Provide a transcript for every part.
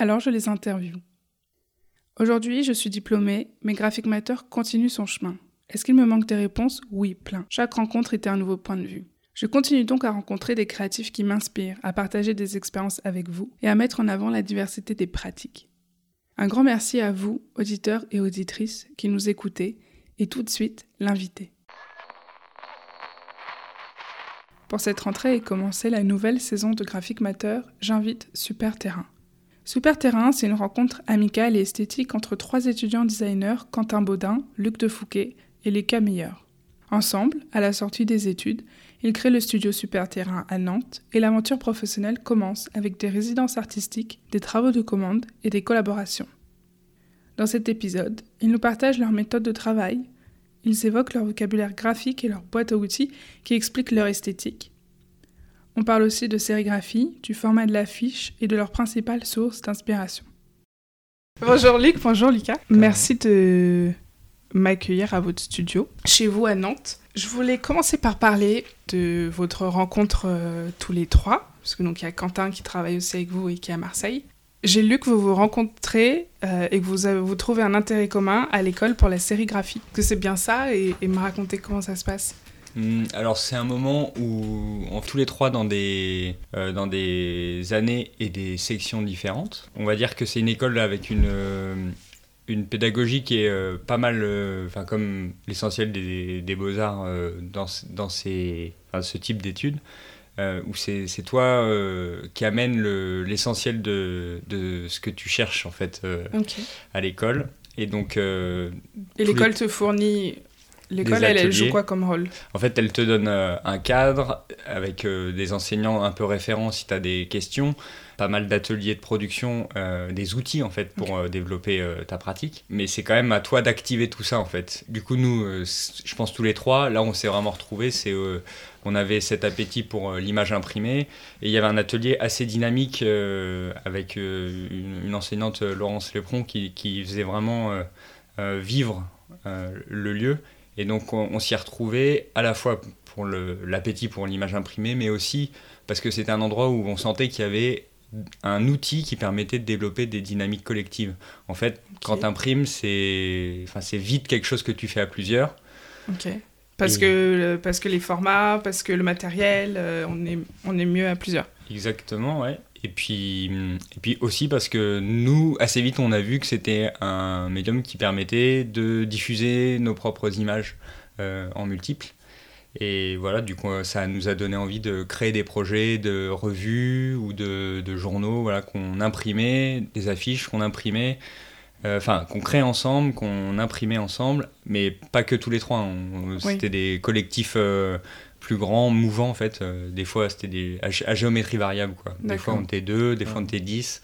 Alors je les interviewe. Aujourd'hui, je suis diplômée, mais Graphic Matter continue son chemin. Est-ce qu'il me manque des réponses? Oui, plein. Chaque rencontre était un nouveau point de vue. Je continue donc à rencontrer des créatifs qui m'inspirent, à partager des expériences avec vous et à mettre en avant la diversité des pratiques. Un grand merci à vous, auditeurs et auditrices, qui nous écoutez, et tout de suite, l'invité. Pour cette rentrée et commencer la nouvelle saison de Graphic Matter, j'invite Super Terrain. Super Terrain, c'est une rencontre amicale et esthétique entre trois étudiants designers, Quentin Baudin, Luc Defouquet et Lucas Meyer. Ensemble, à la sortie des études, ils créent le studio Super Terrain à Nantes et l'aventure professionnelle commence avec des résidences artistiques, des travaux de commande et des collaborations. Dans cet épisode, ils nous partagent leur méthode de travail, ils évoquent leur vocabulaire graphique et leur boîte à outils qui expliquent leur esthétique. On parle aussi de sérigraphie, du format de l'affiche et de leurs principales sources d'inspiration. Bonjour Luc, bonjour Lucas. Merci de m'accueillir à votre studio, chez vous à Nantes. Je voulais commencer par parler de votre rencontre euh, tous les trois, parce que donc il y a Quentin qui travaille aussi avec vous et qui est à Marseille. J'ai lu que vous vous rencontrez euh, et que vous, avez- vous trouvez un intérêt commun à l'école pour la sérigraphie. Que c'est bien ça et, et me raconter comment ça se passe? Hum, Alors c'est un moment où on tous les trois dans des, euh, dans des années et des sections différentes. On va dire que c'est une école avec une, euh, une pédagogie qui est euh, pas mal, enfin comme l'essentiel des, des beaux-arts euh, dans, ce- dans ces, ce type d'études. où c'est toi qui amène le- l'essentiel de, de ce que tu cherches en fait à l'école. Et donc Et l'école les- te fournit. L'école, elle, elle joue quoi comme rôle? En fait, elle te donne euh, un cadre avec euh, des enseignants un peu référents si tu as des questions, pas mal d'ateliers de production, euh, des outils en fait pour développer ta pratique. Mais c'est quand même à toi d'activer tout ça en fait. Du coup, nous, je pense tous les trois, là on s'est vraiment retrouvés, c'est on avait cet appétit pour l'image imprimée et il y avait un atelier assez dynamique avec une, une enseignante, Laurence Lepron, qui, qui faisait vraiment vivre le lieu. Et donc on, on s'y est retrouvé à la fois pour l'appétit pour l'image imprimée, mais aussi parce que c'était un endroit où on sentait qu'il y avait un outil qui permettait de développer des dynamiques collectives. En fait, quand tu imprimes, c'est enfin, vite quelque chose que tu fais à plusieurs. Ok. Parce, Et- que, parce que les formats, parce que le matériel, euh, on, est, on est mieux à plusieurs. Exactement, ouais. Et puis, et puis aussi parce que nous, assez vite, on a vu que c'était un médium qui permettait de diffuser nos propres images euh, en multiples. Et voilà, du coup, ça nous a donné envie de créer des projets de revues ou de, de journaux voilà, qu'on imprimait, des affiches qu'on imprimait, euh, enfin, qu'on créait ensemble, qu'on imprimait ensemble, mais pas que tous les trois. on- C'était des collectifs euh, plus grands, mouvants en fait. Euh, des fois, c'était des, à, gé- à géométrie variable. Quoi. Des fois, on était deux, des fois, on était dix.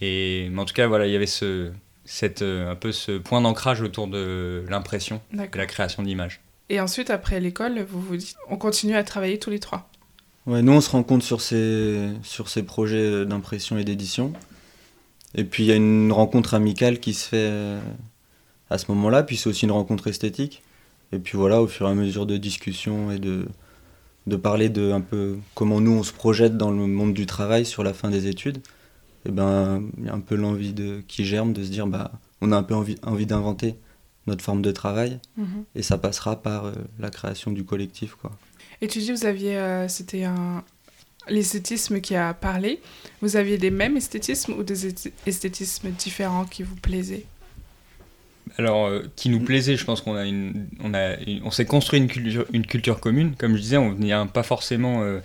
Et, mais en tout cas, voilà, il y avait ce, cette, euh, un peu ce point d'ancrage autour de l'impression D'accord. la création d'images. Et ensuite, après l'école, vous vous dites, on continue à travailler tous les trois. Ouais, nous on se rencontre sur ces, sur ces projets d'impression et d'édition. Et puis il y a une rencontre amicale qui se fait euh, à ce moment-là, puis c'est aussi une rencontre esthétique. Et puis voilà, au fur et à mesure de discussion et de, de parler de un peu comment nous on se projette dans le monde du travail sur la fin des études, et ben il y a un peu l'envie de qui germe de se dire bah on a un peu envie, envie d'inventer notre forme de travail et ça passera par euh, la création du collectif quoi. Et tu dis, vous aviez, euh, c'était un l'esthétisme qui a parlé. Vous aviez des mêmes esthétismes ou des esth- esthétismes différents qui vous plaisaient? Alors, euh, qui nous plaisait, je pense qu'on a une, on a, une- on s'est construit une culture, une culture commune. Comme je disais, on venait pas forcément, euh,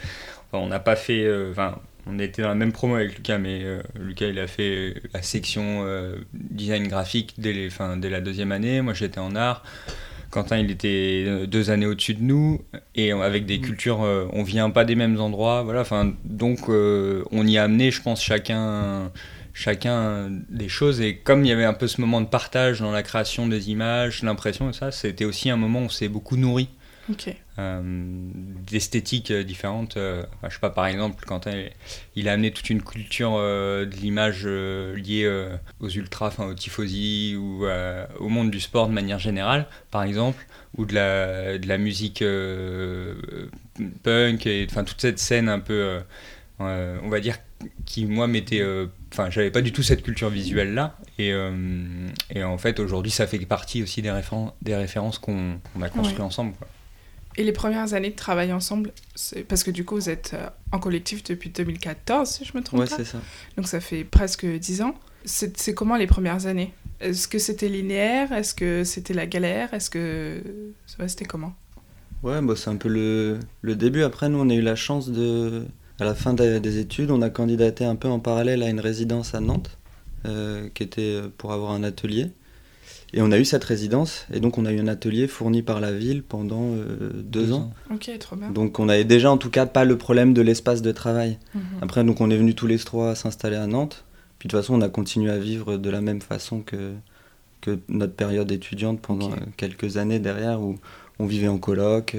enfin, on n'a pas fait, euh, enfin, on était dans la même promo avec Lucas, mais Lucas il a fait la section design graphique dès, les, dès la deuxième année. Moi j'étais en art. Quentin il était deux années au-dessus de nous et avec des cultures, euh, on vient pas des mêmes endroits, voilà. Enfin, donc on y a amené, je pense chacun chacun des choses. Et comme il y avait un peu ce moment de partage dans la création des images, l'impression et ça, c'était aussi un moment où on s'est beaucoup nourri. Euh, d'esthétiques euh, différentes. Euh, je sais pas, par exemple, quand il a amené toute une culture de l'image liée aux ultras, enfin aux tifosi ou au monde du sport de manière générale, par exemple, ou de la, de la musique punk, et enfin toute cette scène un peu, on va dire, qui moi m'était enfin j'avais pas du tout cette culture visuelle là et, et en fait aujourd'hui ça fait partie aussi des, références des références qu'on a construit ensemble et les premières années de travail ensemble, parce que du coup, vous êtes euh, en collectif depuis 2014, si je me trompe ouais, pas. c'est ça. Donc ça fait presque 10 ans. C'est comment les premières années? Est-ce que c'était linéaire? Est-ce que c'était la galère? Est-ce que. C'était comment? Ouais, bah, c'est un peu le, le, début. Après, nous, on a eu la chance de. À la fin des, études, on a candidaté un peu en parallèle à une résidence à Nantes, euh, qui était euh, pour avoir un atelier. Et on a eu cette résidence, et donc on a eu un atelier fourni par la ville pendant euh, deux, ans. Ok, trop bien. Donc on avait déjà en tout cas pas le problème de l'espace de travail. Mhm. Après, donc on est venus tous les trois s'installer à Nantes. Puis de toute façon, on a continué à vivre de la même façon que, que notre période étudiante pendant quelques années derrière, où on vivait en coloc.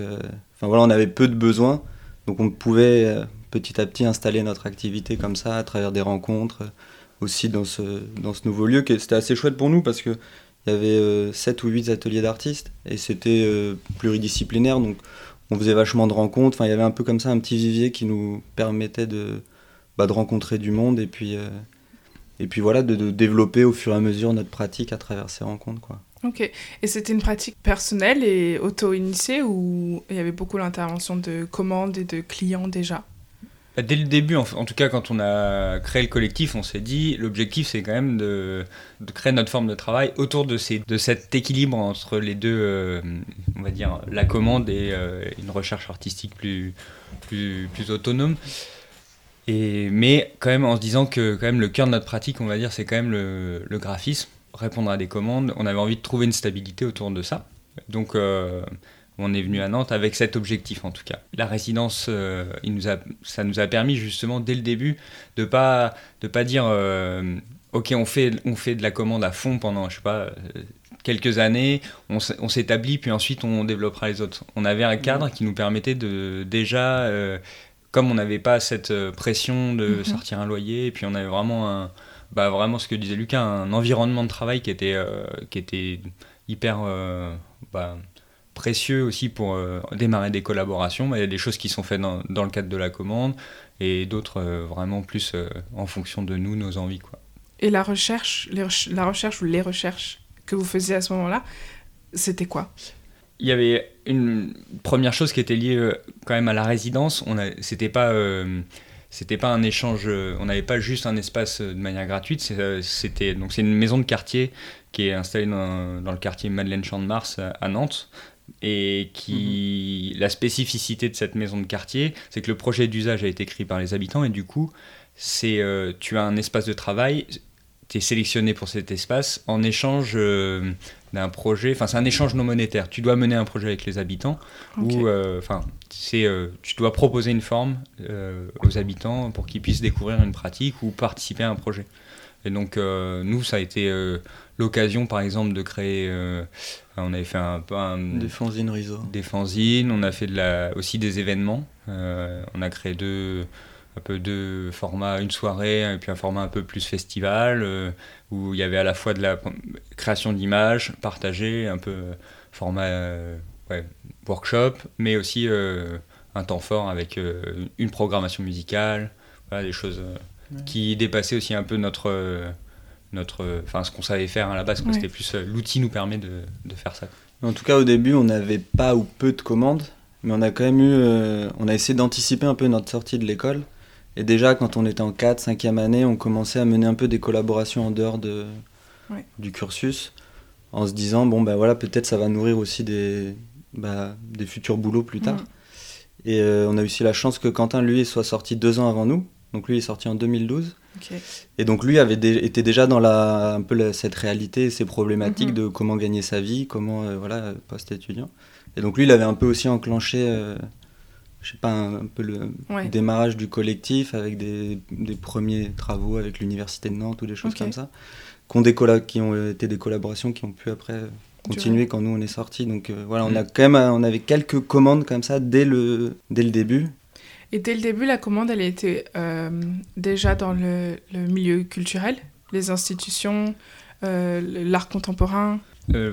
Enfin voilà, on avait peu de besoins, donc on pouvait petit à petit installer notre activité comme ça à travers des rencontres aussi dans ce, dans ce nouveau lieu. C'était assez chouette pour nous parce que il y avait 7 euh, ou 8 ateliers d'artistes et c'était euh, pluridisciplinaire. Donc on faisait vachement de rencontres. Enfin, il y avait un peu comme ça un petit vivier qui nous permettait de, bah, de rencontrer du monde et puis, euh, et puis voilà, de, développer au fur et à mesure notre pratique à travers ces rencontres. Quoi. Ok. Et c'était une pratique personnelle et auto-initiée ou il y avait beaucoup l'intervention de commandes et de clients déjà? Dès le début, en, tout cas quand on a créé le collectif, on s'est dit l'objectif c'est quand même de, créer notre forme de travail autour de, cet équilibre entre les deux, euh, on va dire la commande et euh, une recherche artistique plus, autonome. Mais quand même en se disant que quand même le cœur de notre pratique, on va dire, c'est quand même le, le, graphisme, répondre à des commandes. On avait envie de trouver une stabilité autour de ça. Donc euh, on est venu à Nantes avec cet objectif en tout cas. La résidence, euh, il nous a, ça nous a permis justement dès le début de pas de pas dire euh, ok on fait on fait de la commande à fond pendant je sais pas euh, quelques années, on, s'établit puis ensuite on développera les autres. On avait un cadre qui nous permettait de déjà comme on n'avait pas cette pression de mhm. sortir un loyer et puis on avait vraiment un bah vraiment ce que disait Lucas un environnement de travail qui était qui était hyper bah, précieux aussi pour euh, démarrer des collaborations. Il y a des choses qui sont faites dans, dans le cadre de la commande et d'autres euh, vraiment plus euh, en fonction de nous, nos envies. Quoi. Et la recherche, la recherche ou les recherches que vous faisiez à ce moment-là, c'était quoi? Il y avait une première chose qui était liée quand même à la résidence. On c'était pas c'était pas un échange, on n'avait pas juste un espace de manière gratuite, c'était donc c'est une maison de quartier qui est installée dans, dans le quartier Madeleine Champ de Mars à Nantes, et qui la spécificité de cette maison de quartier, c'est que le projet d'usage a été écrit par les habitants et du coup, c'est euh, tu as un espace de travail, tu es sélectionné pour cet espace en échange euh, d'un projet, enfin c'est un échange non monétaire. Tu dois mener un projet avec les habitants ou euh, enfin c'est tu dois proposer une forme aux habitants pour qu'ils puissent découvrir une pratique ou participer à un projet. Et donc nous ça a été l'occasion par exemple de créer on avait fait un peu des fanzines Riso. Des fanzines, on a fait de la, aussi des événements. Euh, on a créé deux, un peu deux formats, une soirée et puis un format un peu plus festival euh, où il y avait à la fois de la création d'images partagées, un peu format euh, workshop, mais aussi un temps fort avec une programmation musicale, des choses qui dépassaient aussi un peu notre notre, enfin ce qu'on savait faire à la base. C'était plus euh, l'outil nous permet de, de, faire ça. En tout cas, au début, on n'avait pas ou peu de commandes, mais on a quand même eu, euh, on a essayé d'anticiper un peu notre sortie de l'école. Et déjà, quand on était en 4 5e année, on commençait à mener un peu des collaborations en dehors de, du cursus, en se disant bon ben voilà, peut-être ça va nourrir aussi des, bah, des futurs boulots plus tard. Et euh, on a eu aussi la chance que Quentin, lui, soit sorti deux ans avant nous. Donc lui est sorti en 2012. Et donc lui avait était déjà dans la, un peu cette réalité, ces problématiques mhm. de comment gagner sa vie, comment euh, voilà post-étudiant. Et donc lui il avait un peu aussi enclenché euh, je sais pas, un, peu le démarrage du collectif avec des, des, premiers travaux avec l'université de Nantes ou des choses comme ça, qui ont, des qui ont été des collaborations qui ont pu après continuer quand nous on est sortis. Donc euh, voilà, on a mm. quand même, on avait quelques commandes comme ça dès le, dès le début. Et dès le début, la commande, elle était euh, déjà dans le, le, milieu culturel, les institutions, euh, l'art contemporain.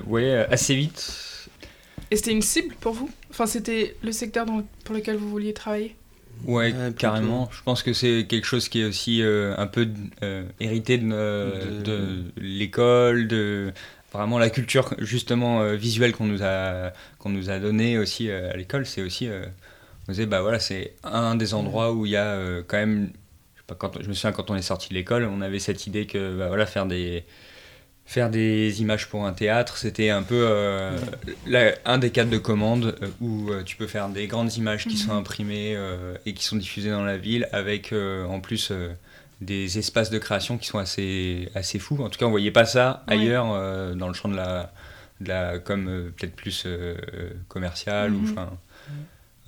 oui, assez vite. Et c'était une cible pour vous? Enfin, c'était le secteur pour lequel vous vouliez travailler? Ouais, carrément. Je pense que c'est quelque chose qui est aussi euh, un peu euh, hérité de, de... l'école, de vraiment la culture justement euh, visuelle qu'on nous a qu'on nous a donné aussi à l'école. C'est aussi, on disait bah voilà, c'est un des endroits où il y a quand même, je, sais pas, quand, je me souviens quand on est sorti de l'école, on avait cette idée que bah, voilà faire des faire des images pour un théâtre, c'était un peu euh, un des cadres de commande euh, où euh, tu peux faire des grandes images qui sont mhm. imprimées et qui sont diffusées dans la ville avec en plus des espaces de création qui sont assez, assez fous. En tout cas, on voyait pas ça ailleurs dans le champ de la, de la comme peut-être plus commercial ou mhm.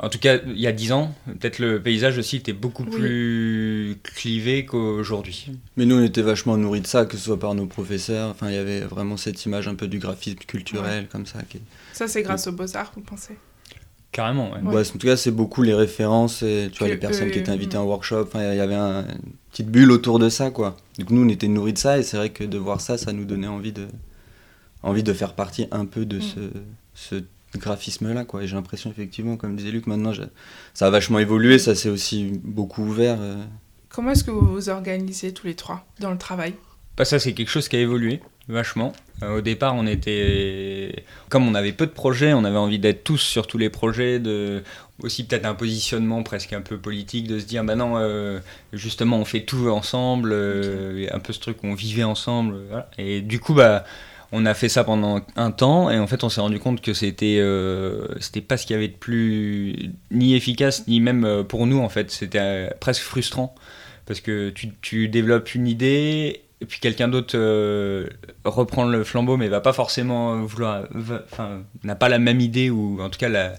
En tout cas, il y a dix ans, peut-être le paysage aussi était beaucoup plus clivé qu'aujourd'hui. Mais nous, on était vachement nourris de ça, que ce soit par nos professeurs. Enfin, il y avait vraiment cette image un peu du graphisme culturel, comme ça. Qui... Ça, c'est grâce aux Beaux-Arts, vous pensez? Carrément, ouais. en tout cas, c'est beaucoup les références, et, tu vois, les personnes qui étaient invitées en workshop. Enfin, il y avait une petite bulle autour de ça, quoi. Donc nous, on était nourris de ça, et c'est vrai que de voir ça, ça nous donnait envie de, envie de faire partie un peu de mm. ce, ce graphisme-là. quoi. Et j'ai l'impression, effectivement, comme disait Luc, maintenant, ça a vachement évolué, ça s'est aussi beaucoup ouvert. Euh. Comment est-ce que vous vous organisez tous les trois dans le travail? Bah, Ça, c'est quelque chose qui a évolué vachement. Euh, au départ, on était. Comme on avait peu de projets, on avait envie d'être tous sur tous les projets, de aussi peut-être un positionnement presque un peu politique, de se dire, bah non, euh, justement, on fait tout ensemble, un peu ce truc, on vivait ensemble. Et du coup, bah on a fait ça pendant un temps et en fait on s'est rendu compte que c'était euh, c'était pas ce qu'il y avait de plus ni efficace ni même euh, pour nous en fait. C'était euh, presque frustrant parce que tu, tu, développes une idée et puis quelqu'un d'autre reprend le flambeau mais va pas forcément vouloir enfin n'a pas la même idée ou en tout cas la,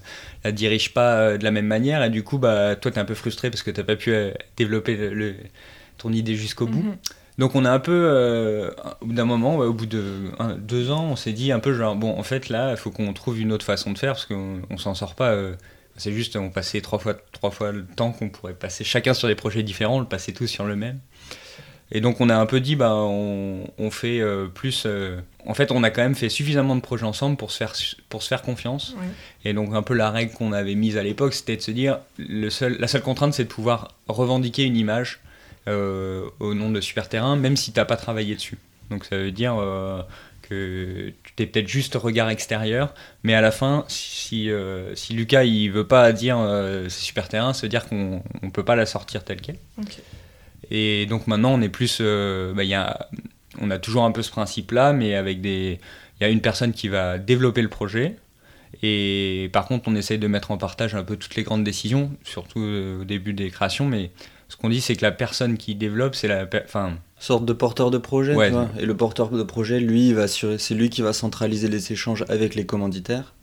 dirige pas de la même manière. Et du coup bah toi t'es un peu frustré parce que t'as pas pu développer ton idée jusqu'au bout. Mhm. Donc on a un peu, euh, au bout d'un moment, au bout de deux ans, on s'est dit un peu genre, bon, en fait là, il faut qu'on trouve une autre façon de faire parce qu'on on, s'en sort pas. Euh, c'est juste, on passait trois fois, trois fois le temps qu'on pourrait passer chacun sur des projets différents, on le passait tous sur le même. Et donc on a un peu dit, bah, on, fait euh, plus... en fait, on a quand même fait suffisamment de projets ensemble pour se faire, pour se faire confiance. Et donc un peu la règle qu'on avait mise à l'époque, c'était de se dire, le seul, la seule contrainte, c'est de pouvoir revendiquer une image euh, au nom de Super Terrain, même si tu n'as pas travaillé dessus. Donc ça veut dire euh, que tu t'es peut-être juste regard extérieur, mais à la fin, si, euh, si Lucas il veut pas dire c'est Super Terrain, ça veut dire qu'on ne peut pas la sortir telle qu'elle. Et donc maintenant, on est plus. Bah, y a, on a toujours un peu ce principe-là, mais avec des. Il y a une personne qui va développer le projet, et par contre, on essaye de mettre en partage un peu toutes les grandes décisions, surtout au début des créations, mais ce qu'on dit, c'est que la personne qui développe, c'est la. Enfin. Sorte de porteur de projet, tu vois. Et le porteur de projet, lui, va c'est lui qui va centraliser les échanges avec les commanditaires.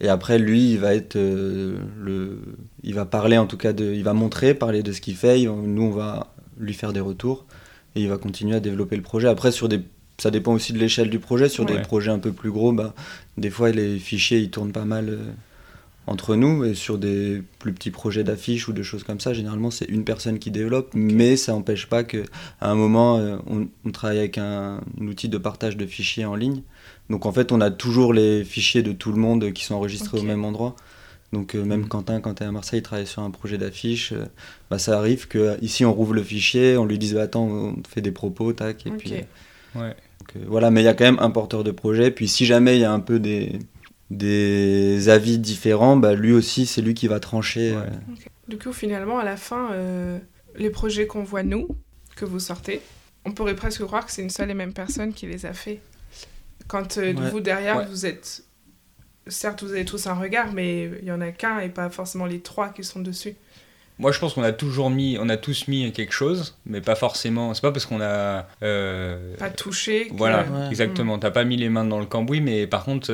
Et après, lui, il va être euh, le, il va parler en tout cas de, il va montrer, parler de ce qu'il fait. nous, on va lui faire des retours et il va continuer à développer le projet. Après, sur des, ça dépend aussi de l'échelle du projet. Sur des projets un peu plus gros, bah, des fois, les fichiers, ils tournent pas mal. Euh, entre nous et sur des plus petits projets d'affiches ou de choses comme ça. Généralement c'est une personne qui développe mais ça n'empêche pas que à un moment euh, on, travaille avec un, outil de partage de fichiers en ligne. Donc en fait on a toujours les fichiers de tout le monde qui sont enregistrés au même endroit. Donc euh, même mm. Quentin quand tu es à Marseille il travaille sur un projet d'affiche euh, bah, ça arrive que ici on rouvre le fichier on lui dise bah, attends on fait des propos tac et puis ouais. voilà. Mais il y a quand même un porteur de projet. Puis si jamais il y a un peu des des avis différents, bah, lui aussi, c'est lui qui va trancher. Euh. Du coup, finalement, à la fin, euh, les projets qu'on voit nous, que vous sortez, on pourrait presque croire que c'est une seule et même personne qui les a fait. Quand euh, vous, derrière, vous êtes... Certes, vous avez tous un regard, mais il y en a qu'un et pas forcément les trois qui sont dessus. Moi, je pense qu'on a toujours mis, on a tous mis quelque chose, mais pas forcément. C'est pas parce qu'on a pas touché. Voilà, exactement. T'as pas mis les mains dans le cambouis, mais par contre,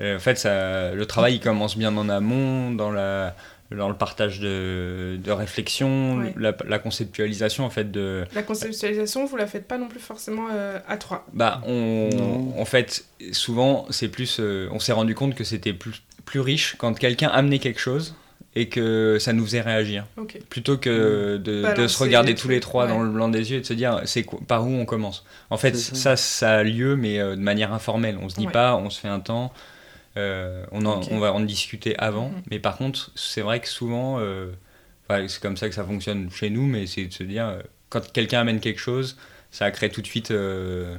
en fait, ça, le travail il commence bien en amont, dans la, dans le partage de, de réflexion, Ouais. la, la conceptualisation en fait de. La conceptualisation, vous la faites pas non plus forcément euh, à trois. Bah, on, Non. en fait, souvent, c'est plus. euh, on s'est rendu compte que c'était plus, plus riche quand quelqu'un amenait quelque chose et que ça nous faisait réagir. Plutôt que de, de se regarder tous les trois dans le blanc des yeux et de se dire c'est quoi- par où on commence. En fait, ça. ça. ça, a lieu, mais euh, de manière informelle. On se dit Ouais. pas, on se fait un temps, euh, on, en- Ok. on va en discuter avant. Mhm. Mais par contre, c'est vrai que souvent, euh, c'est comme ça que ça fonctionne chez nous, mais c'est de se dire euh, quand quelqu'un amène quelque chose, ça crée tout de suite. euh,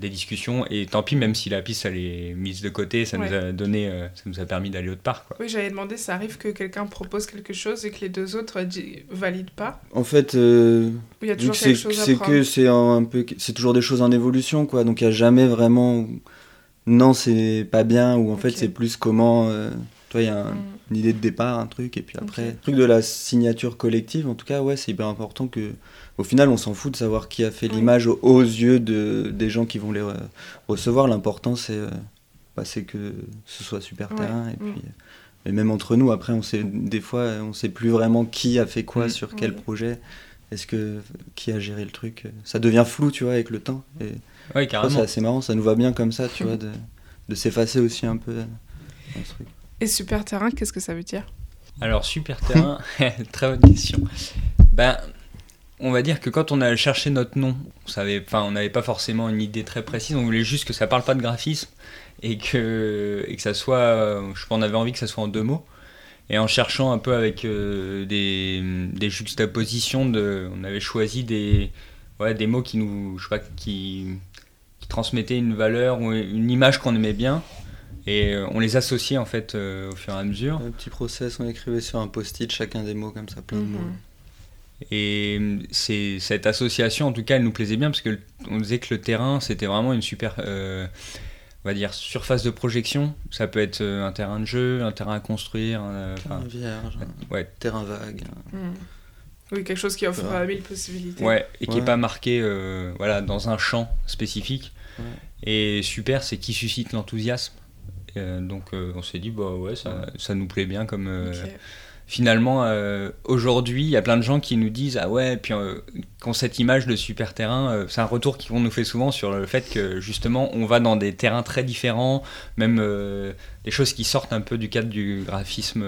des discussions et tant pis même si la piste elle est mise de côté ça Ouais. nous a donné euh, ça nous a permis d'aller autre part quoi. Oui, j'avais demandé, ça arrive que quelqu'un propose quelque chose et que les deux autres valident pas? En fait, euh, Ou il y a vu toujours que quelque c'est que c'est un, un peu c'est toujours des choses en évolution quoi donc il y a jamais vraiment non c'est pas bien ou en fait c'est plus comment euh, toi il y a un- Mm. une idée de départ un truc et puis après le truc de la signature collective en tout cas ouais c'est hyper important que au final on s'en fout de savoir qui a fait l'image aux, aux yeux de des gens qui vont les re- recevoir l'important c'est euh, bah, c'est que ce soit super Ouais. terrain et Mm. puis et même entre nous après on sait des fois on sait plus vraiment qui a fait quoi Mm. sur quel Oui. projet est-ce que qui a géré le truc ça devient flou tu vois avec le temps et ouais ça, c'est carrément assez marrant ça nous va bien comme ça tu vois de, de s'effacer aussi un peu euh, dans ce truc Et super terrain, qu'est-ce que ça veut dire? Alors, super terrain, très bonne question. Ben, on va dire que quand on a cherché notre nom, on savait, enfin, on n'avait pas forcément une idée très précise. On voulait juste que ça parle pas de graphisme et que, et que ça soit, euh, je sais pas, on avait envie que ça soit en deux mots. Et en cherchant un peu avec euh, des, des juxtapositions, de, on avait choisi des, ouais, des mots qui nous, je sais pas, qui, qui transmettaient une valeur ou une image qu'on aimait bien. Et euh, on les associait en fait euh, au fur et à mesure. un petit process on écrivait sur un post-it chacun des mots comme ça plein de mots Mhm. Et hum, c'est cette association, en tout cas, elle nous plaisait bien parce que on disait que le terrain, c'était vraiment une super, euh, on va dire, surface de projection. Ça peut être euh, un terrain de jeu, un terrain à construire. un, euh, terrain vierge un ouais, terrain vague Mm. Oui, quelque chose qui offre Ouais. euh, mille possibilités. ouais, et qui Ouais. n'est pas marqué, euh, voilà, dans un champ spécifique. Ouais. Et super, c'est qui suscite l'enthousiasme. Euh, donc euh, on s'est dit bah ouais ça, ça nous plaît bien comme euh, finalement, aujourd'hui, il y a plein de gens qui nous disent Ah ouais, puis quand cette image de super terrain, c'est un retour qu'on nous fait souvent sur le fait que justement, on va dans des terrains très différents, même des choses qui sortent un peu du cadre du graphisme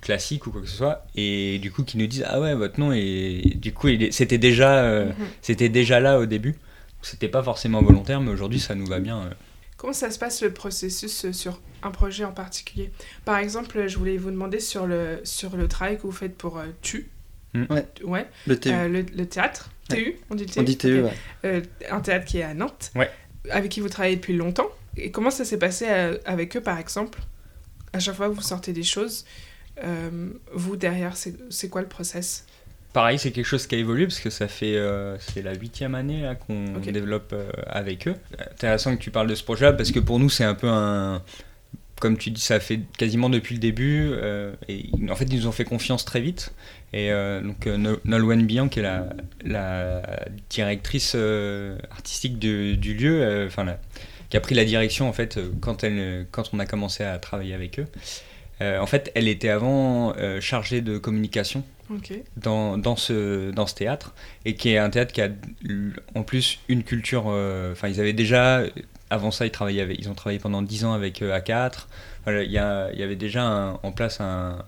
classique ou quoi que ce soit, et du coup, qui nous disent Ah ouais, votre nom, et du coup, c'était déjà, euh, Mhm. c'était déjà là au début. C'était pas forcément volontaire, mais aujourd'hui, ça nous va bien. euh. Comment ça se passe le processus euh, sur un projet en particulier? Par exemple, je voulais vous demander sur le, sur le travail que vous faites pour euh, TU. Mm. Ouais. Ouais. le TU Euh, le, le théâtre. Ouais. TU On dit TU on dit TU Ok. ouais. Euh, un théâtre qui est à Nantes. Ouais. Avec qui vous travaillez depuis longtemps. Et comment ça s'est passé euh, avec eux, par exemple? À chaque fois que vous sortez des choses, euh, vous derrière, c'est c'est quoi le process? Pareil, c'est quelque chose qui a évolué parce que ça fait euh, c'est la huitième année là, qu'on développe euh, avec eux. Intéressant que tu parles de ce projet-là parce que pour nous c'est un peu un comme tu dis, ça fait quasiment depuis le début. euh, et en fait, ils nous ont fait confiance très vite. Et euh, donc, euh, No- Nolwenn Bian, qui est la, la directrice artistique du lieu, enfin, la- qui a pris la direction en fait quand, elle, quand on a commencé à travailler avec eux. Euh, en fait, elle était avant euh, chargée de communication dans, dans, ce, dans ce théâtre et qui est un théâtre qui a en plus une culture. euh, Enfin, ils avaient déjà. Avant ça, ils, travaillaient avec- ils ont travaillé pendant 10 ans avec euh, A4. Voilà, il y, a- y avait déjà un- en place un,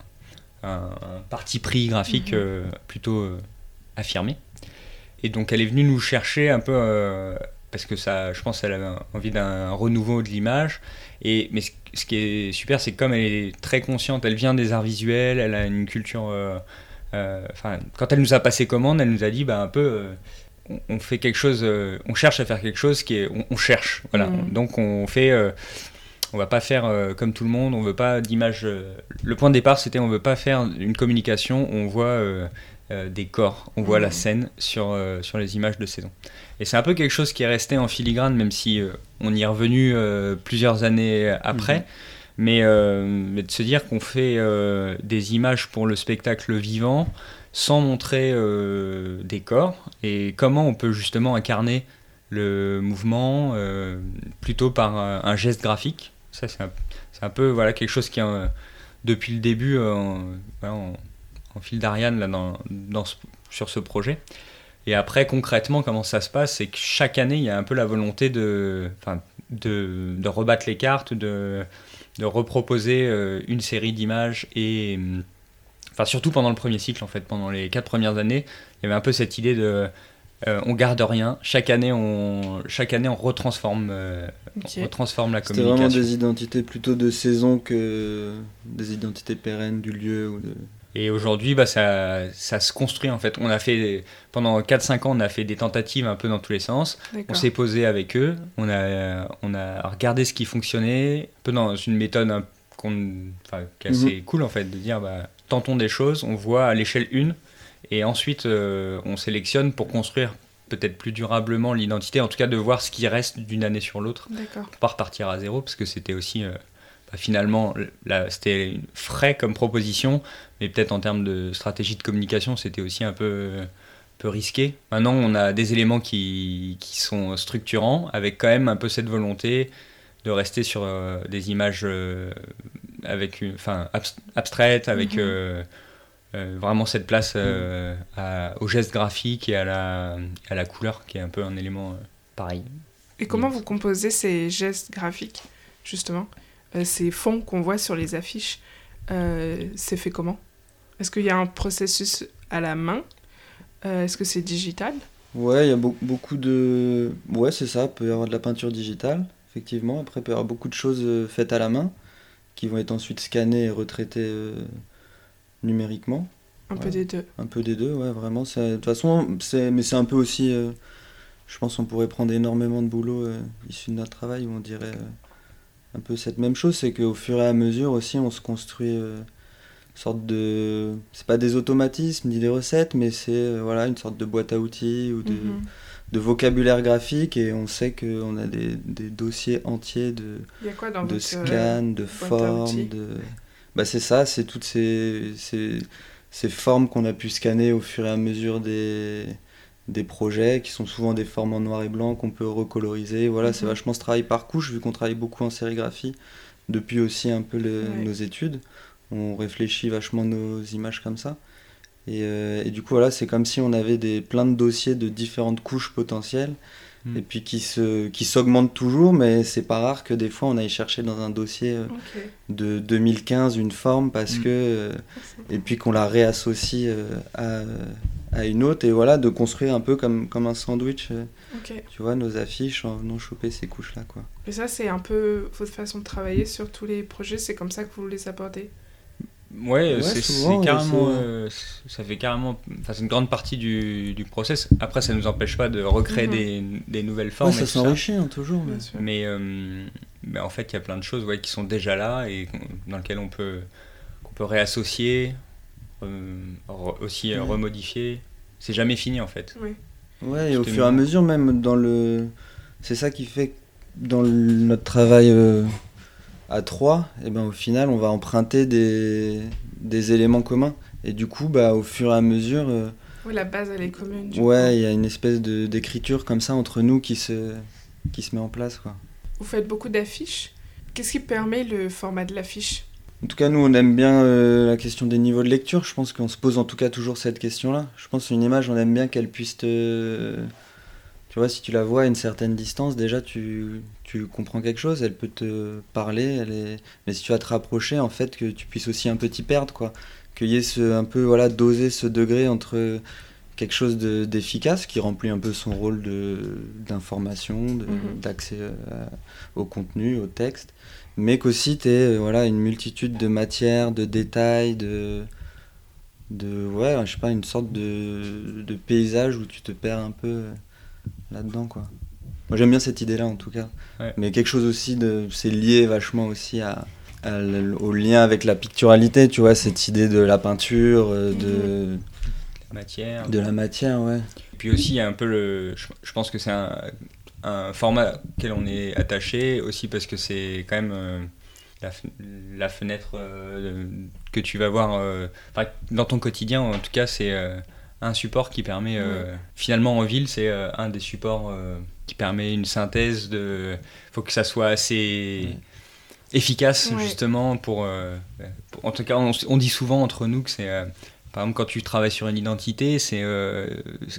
un- un parti pris graphique Mhm. euh, plutôt affirmé. Et donc, elle est venue nous chercher un peu. parce que ça, je pense qu'elle avait envie d'un renouveau de l'image. Et, mais ce, ce qui est super, c'est que comme elle est très consciente, elle vient des arts visuels, elle a une culture. euh, euh, Enfin, quand elle nous a passé commande, elle nous a dit bah, un peu. euh, on, on fait quelque chose, on cherche à faire quelque chose qui est. On, on cherche, voilà. Mhm. Donc on fait. on va pas faire comme tout le monde, on veut pas d'image. le point de départ, c'était on veut pas faire une communication on voit des corps, on voit la scène sur, sur les images de saison. Et c'est un peu quelque chose qui est resté en filigrane, même si euh, on y est revenu euh, plusieurs années après. Mhm. Mais, euh, mais de se dire qu'on fait euh, des images pour le spectacle vivant sans montrer euh, des corps et comment on peut justement incarner le mouvement euh, plutôt par un, geste graphique. Ça, c'est un, peu voilà, quelque chose qui est, euh, depuis le début en, fil d'Ariane là, dans, dans sur ce projet. Et après, concrètement, comment ça se passe C'est que chaque année, il y a un peu la volonté de, de, de rebattre les cartes, de, de reproposer euh, une série d'images et. Enfin, surtout pendant le premier cycle, en fait, pendant les quatre premières années, il y avait un peu cette idée de. Euh, on garde rien. Chaque année, on, chaque année, on retransforme, euh, on retransforme la communication. C'était vraiment des identités plutôt de saison que des identités pérennes du lieu ou de. Et aujourd'hui, bah, ça, ça, se construit en fait. On a fait, pendant 4-5 ans, on a fait des tentatives un peu dans tous les sens. On s'est posé avec eux, on a, on a regardé ce qui fonctionnait, un peu dans une méthode enfin, qui est assez mhm. cool en fait, de dire bah, tentons des choses, on voit à l'échelle 1, et ensuite euh, on sélectionne pour construire peut-être plus durablement l'identité, en tout cas de voir ce qui reste d'une année sur l'autre, pour pas repartir à zéro, parce que c'était aussi. Euh, bah, finalement, c'était frais comme proposition, mais peut-être en termes de stratégie de communication, c'était aussi un peu, peu risqué. Maintenant, on a des éléments qui, qui, sont structurants, avec quand même un peu cette volonté de rester sur euh, des images euh, avec une, enfin, abstraites, avec mhm. euh, vraiment cette place au geste graphique et à la, à la couleur, qui est un peu un élément pareil. Et comment vous composez ces gestes graphiques, justement? Ces fonds qu'on voit sur les affiches, c'est fait comment? Est-ce qu'il y a un processus à la main? Euh, Est-ce que c'est digital? Ouais, il y a beaucoup de. Ouais, c'est ça. Il peut y avoir de la peinture digitale, effectivement. Après, il peut y avoir beaucoup de choses euh, faites à la main qui vont être ensuite scannées et retraitées euh, numériquement. Un peu des deux. Un peu des deux, ouais, vraiment. De toute façon, mais c'est un peu aussi. je pense qu'on pourrait prendre énormément de boulot issu de notre travail où on dirait un peu cette même chose. C'est qu'au fur et à mesure aussi, on se construit sorte de c'est pas des automatismes ni des recettes mais c'est euh, voilà une sorte de boîte à outils ou de, mhm. de vocabulaire graphique et on sait qu'on a des, des, dossiers entiers de de scans de formes de bah c'est ça c'est toutes ces, ces, ces formes qu'on a pu scanner au fur et à mesure des des projets qui sont souvent des formes en noir et blanc qu'on peut recoloriser voilà c'est mhm. vachement ce travail par couche vu qu'on travaille beaucoup en sérigraphie depuis aussi un peu nos études on réfléchit vachement nos images comme ça. Euh, et, du coup, voilà, c'est comme si on avait des, plein de dossiers de différentes couches potentielles, hmm. et puis qui, se, qui s'augmentent toujours, mais c'est pas rare que des fois on aille chercher dans un dossier euh, de 2015 une forme, parce hmm. que. Euh, et puis qu'on la réassocie à, à, une autre, et voilà, de construire un peu comme, comme un sandwich, tu vois, nos affiches en venant choper ces couches-là, quoi. Et ça, c'est un peu votre façon de travailler sur tous les projets, c'est comme ça que vous les abordez? Ouais, c'est carrément, euh, ça fait carrément, c'est une grande partie du, du, process. Après, ça ne nous empêche pas de recréer mhm. des, des, nouvelles formes. ça s'enrichit hein, toujours. Mais, euh, mais, en fait, il y a plein de choses ouais, qui sont déjà là et dans lesquelles on peut, qu'on peut réassocier, euh, aussi remodifier. C'est jamais fini en fait. Oui. Ouais, et au fur et à mesure, même dans le. C'est ça qui fait dans notre travail à trois, et eh ben, au final, on va emprunter des, des éléments communs. Et du coup, bah, au fur et à mesure. Euh, oui, la base, elle est commune. ouais, il y a une espèce d'écriture comme ça entre nous qui se, qui se met en place. Quoi. Vous faites beaucoup d'affiches. Qu'est-ce qui permet le format de l'affiche? En tout cas, nous, on aime bien euh, la question des niveaux de lecture. Je pense qu'on se pose en tout cas toujours cette question-là. Je pense qu'une image, on aime bien qu'elle puisse te tu vois, si tu la vois à une certaine distance, déjà tu, tu comprends quelque chose, elle peut te parler, elle est... mais si tu vas te rapprocher, en fait, que tu puisses aussi un peu t'y perdre, quoi. Qu'il y ait ce, un peu, voilà, doser ce degré entre quelque chose d'efficace qui remplit un peu son rôle d'information, mhm. d'accès euh, au contenu, au texte, mais qu'aussi tu es voilà, une multitude de matières, de détails, de, de ouais, je sais pas, une sorte de, de paysage où tu te perds un peu là-dedans, quoi. Moi, j'aime bien cette idée-là, en tout cas. Mais quelque chose aussi de... C'est lié vachement aussi à, au lien avec la picturalité, tu vois, cette idée de la peinture, euh, de... La matière. De la matière, ouais. Puis aussi, il y a un peu le... Je pense que c'est un, un format auquel on est attaché, aussi parce que c'est quand même... Euh, la, fenêtre euh, que tu vas voir dans ton quotidien, en tout cas, c'est un support qui permet, euh, finalement en ville, c'est euh, un des supports euh, qui permet une synthèse de. Il faut que ça soit assez. efficace justement pour, En tout cas, on, dit souvent entre nous que c'est. par exemple, quand tu travailles sur une identité, c'est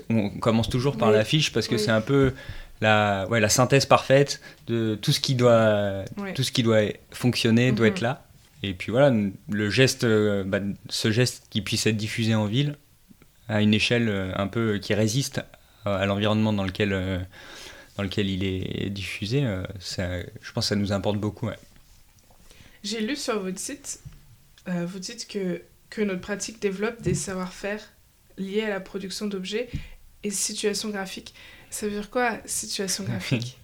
on commence toujours par l'affiche parce que c'est un peu la, ouais, la synthèse parfaite de tout ce qui doit, tout ce qui doit fonctionner doit être mhm. là. Et puis voilà, le geste, bah, ce geste qui puisse être diffusé en ville à une échelle un peu qui résiste à l'environnement dans lequel dans lequel il est diffusé, euh, ça, je pense que ça nous importe beaucoup. J'ai lu sur votre site, euh, vous dites que, que notre pratique développe des savoir-faire liés à la production d'objets et situation graphique. Ça veut dire quoi, situation graphique?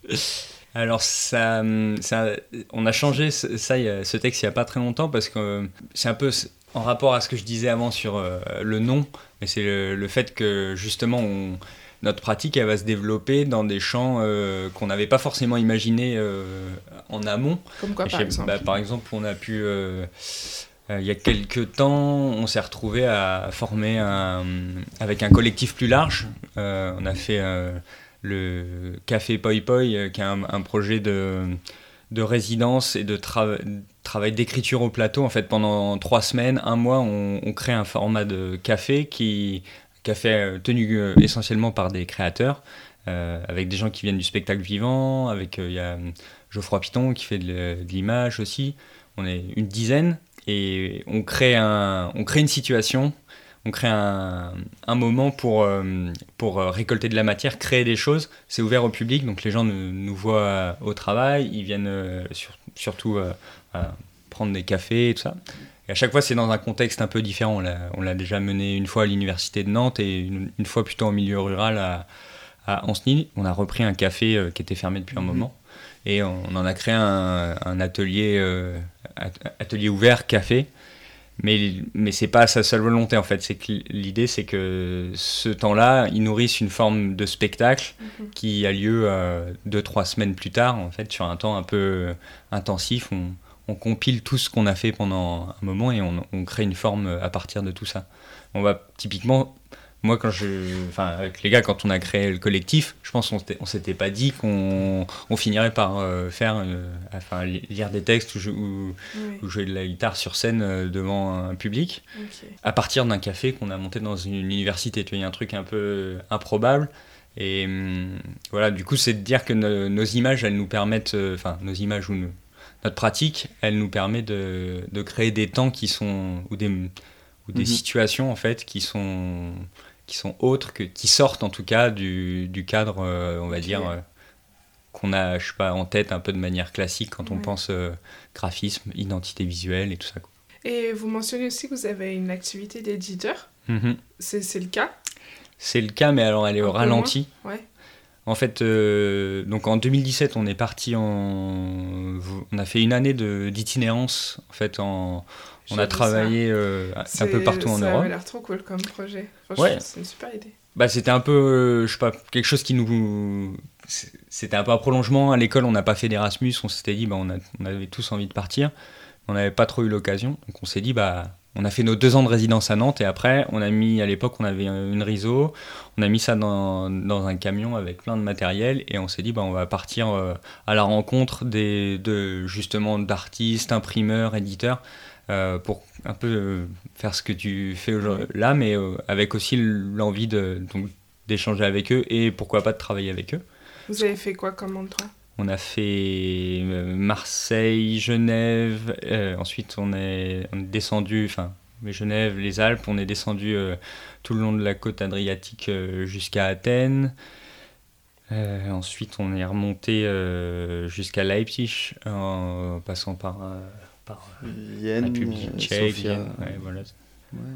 Alors, ça, ça, on a changé ça, ce texte il n'y a pas très longtemps parce que c'est un peu en rapport à ce que je disais avant sur euh, le nom, mais c'est le, le, fait que justement on, notre pratique, elle va se développer dans des champs euh, qu'on n'avait pas forcément imaginés euh, en amont. Comme quoi, par exemple bah, Par exemple, on a pu... Euh, il y a quelques temps, on s'est retrouvé à former un, avec un collectif plus large. on a fait le Café Poi Poi, qui est un, projet de, de résidence et de travail d'écriture au plateau. En fait, pendant trois semaines, un mois, on, crée un format de café qui café euh, tenu euh, essentiellement par des créateurs, euh, avec des gens qui viennent du spectacle vivant, avec il y a Geoffroy Piton qui fait de, l'image aussi. On est une dizaine et on crée, un, on crée une situation, on crée un, un moment pour, pour récolter de la matière, créer des choses. C'est ouvert au public, donc les gens nous, nous voient au travail, ils viennent surtout prendre des cafés et tout ça. Et à chaque fois, c'est dans un contexte un peu différent. On l'a déjà mené une fois à l'université de Nantes et une, fois plutôt en milieu rural à, à Ancenis. On a repris un café euh, qui était fermé depuis un mhm. moment et on, en a créé un, atelier, euh, atelier ouvert café. Mais, mais c'est pas sa seule volonté en fait. C'est que l'idée, c'est que ce temps-là, il nourrisse une forme de spectacle mhm. qui a lieu euh, deux, trois semaines plus tard, en fait, sur un temps un peu intensif. On, on compile tout ce qu'on a fait pendant un moment et on, crée une forme à partir de tout ça. On va typiquement, moi quand je, enfin avec les gars quand on a créé le collectif, je pense qu'on on s'était pas dit qu'on finirait par euh, faire, euh, enfin lire des textes ou, jouer de la guitare sur scène euh, devant un public, à partir d'un café qu'on a monté dans une université. Tu vois, il y a un truc un peu improbable. Et hum, voilà, du coup, c'est de dire que nos images, elles nous permettent, enfin, nos images ou nous, notre pratique, elle nous permet de, de créer des temps qui sont ou des, ou des mhm. situations en fait qui sont qui sont autres que qui sortent en tout cas du, du cadre, euh, on va dire euh, qu'on a, je sais pas, en tête un peu de manière classique quand on pense euh, graphisme, identité visuelle et tout ça. Et vous mentionnez aussi que vous avez une activité d'éditeur. Mhm. C'est le cas? C'est le cas, mais alors elle est au ralenti. Ouais. En fait, donc en 2017, on est parti en. On a fait une année d'itinérance. En fait, en, on a travaillé euh, un peu partout en Europe. Ça a l'air trop cool comme projet. Ouais. C'est une super idée. Bah, c'était un peu, euh, je sais pas, quelque chose qui nous. C'était un peu un prolongement. À l'école, on n'a pas fait d'Erasmus. On s'était dit, bah, on, on, avait tous envie de partir. On n'avait pas trop eu l'occasion. Donc on s'est dit, bah, on a fait nos deux ans de résidence à Nantes et après, on a mis, à l'époque, on avait une RISO, on a mis ça dans, un camion avec plein de matériel et on s'est dit, bah, on va partir euh, à la rencontre des, de, justement d'artistes, imprimeurs, éditeurs, euh, pour un peu euh, faire ce que tu fais là, mais avec aussi l'envie de, d'échanger avec eux et pourquoi pas de travailler avec eux. Vous avez fait quoi comme endroit? On a fait euh, Marseille, Genève, euh, ensuite on est, descendu, enfin Genève, les Alpes, on est descendu euh, tout le long de la côte adriatique jusqu'à Athènes. ensuite on est remonté jusqu'à Leipzig en passant par, par la République tchèque.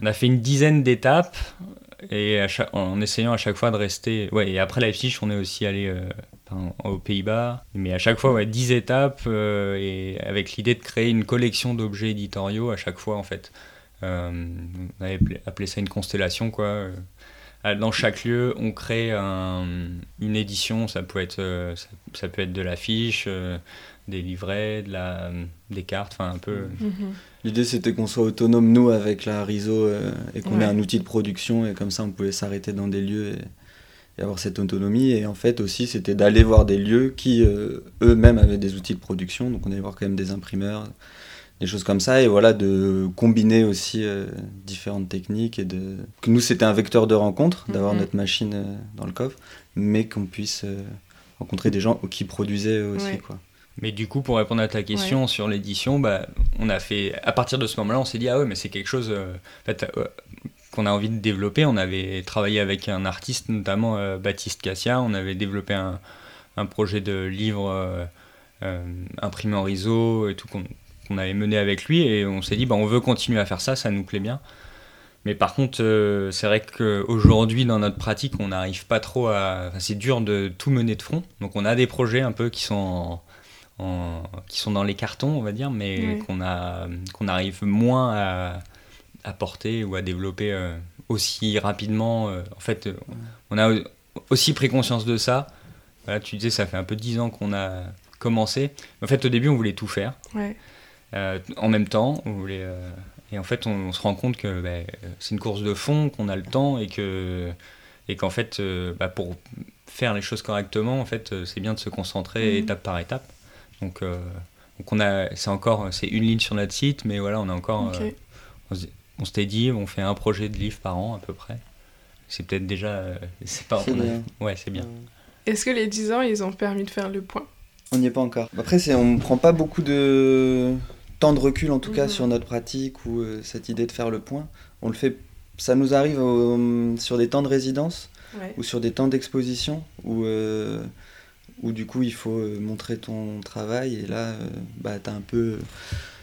On a fait une dizaine d'étapes et en essayant à chaque fois de rester. Ouais, et après Leipzig, on est aussi allé aux Pays-Bas. Mais à chaque fois, ouais, 10 étapes euh, et avec l'idée de créer une collection d'objets éditoriaux à chaque fois en fait. Euh, on avait appelé ça une constellation quoi. Euh, dans chaque lieu, on crée une édition. Ça peut être, ça, peut être de l'affiche, des livrets, de la, des cartes, enfin un peu. Mhm. L'idée c'était qu'on soit autonome nous avec la RISO et qu'on ait un outil de production et comme ça on pouvait s'arrêter dans des lieux et avoir cette autonomie. Et en fait aussi, c'était d'aller voir des lieux qui eux-mêmes avaient des outils de production. Donc on allait voir quand même des imprimeurs, des choses comme ça. Et voilà, de combiner aussi différentes techniques. Et de... Nous, c'était un vecteur de rencontre, d'avoir mhm. notre machine dans le coffre, mais qu'on puisse rencontrer des gens qui produisaient aussi. Quoi. Mais du coup, pour répondre à ta question sur l'édition, bah, on a fait, à partir de ce moment-là, on s'est dit, ah ouais, mais c'est quelque chose euh, euh, qu'on a envie de développer. On avait travaillé avec un artiste, notamment euh, Baptiste Cassia. On avait développé un, un projet de livre imprimé en riso et tout qu'on avait mené avec lui. Et on s'est dit, bah, on veut continuer à faire ça, ça nous plaît bien. Mais par contre, c'est vrai qu'aujourd'hui, dans notre pratique, on n'arrive pas trop à. c'est dur de tout mener de front. Donc, on a des projets un peu qui sont en, qui sont dans les cartons, on va dire, mais qu'on a qu'on arrive moins à, à, porter ou à développer euh, aussi rapidement. Euh, en fait, euh, on a aussi pris conscience de ça. Voilà, tu disais, ça fait un peu dix ans qu'on a commencé. En fait, au début, on voulait tout faire. En même temps, on voulait, et en fait, on, se rend compte que ben, c'est une course de fond, qu'on a le temps et que et qu'en fait, bah, pour faire les choses correctement, en fait, c'est bien de se concentrer mmh. étape par étape. Donc, euh, donc on a, c'est encore, c'est une ligne sur notre site, mais voilà, on a encore, euh, on, s'était dit, on fait un projet de livre par an à peu près. C'est peut-être déjà, euh, c'est pas, bien. ouais, c'est bien. Est-ce que les 10 ans, ils ont permis de faire le point? On n'y est pas encore. Après, c'est, on ne prend pas beaucoup de temps de recul, en tout cas, mhm. sur notre pratique ou cette idée de faire le point. On le fait, ça nous arrive sur des temps de résidence ou sur des temps d'exposition où où du coup il faut euh, montrer ton travail et là euh, bah, tu as un peu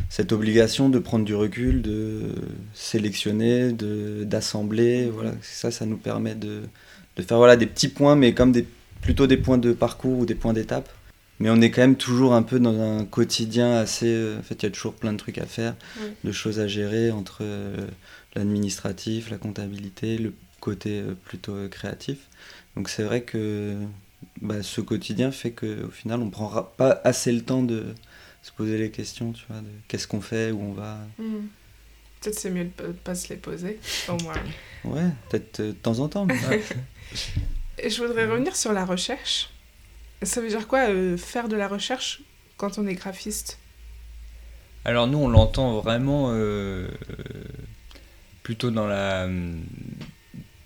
cette obligation de prendre du recul, de sélectionner, d'assembler. Voilà. Ça, ça nous permet de, de, faire voilà, des petits points, mais comme des, plutôt des points de parcours ou des points d'étape. Mais on est quand même toujours un peu dans un quotidien assez. Euh, en fait, il y a toujours plein de trucs à faire, de choses à gérer entre l'administratif, la comptabilité, le côté plutôt créatif. Donc c'est vrai que bah, ce quotidien fait qu'au final, on ne prend pas assez le temps de se poser les questions, tu vois, de qu'est-ce qu'on fait, où on va. Hmm. Peut-être c'est mieux de ne pas se les poser, au moins. ouais, peut-être euh, de temps en temps. je voudrais revenir sur la recherche. Ça veut dire quoi, euh, faire de la recherche quand on est graphiste? Alors nous, on l'entend vraiment euh, plutôt dans la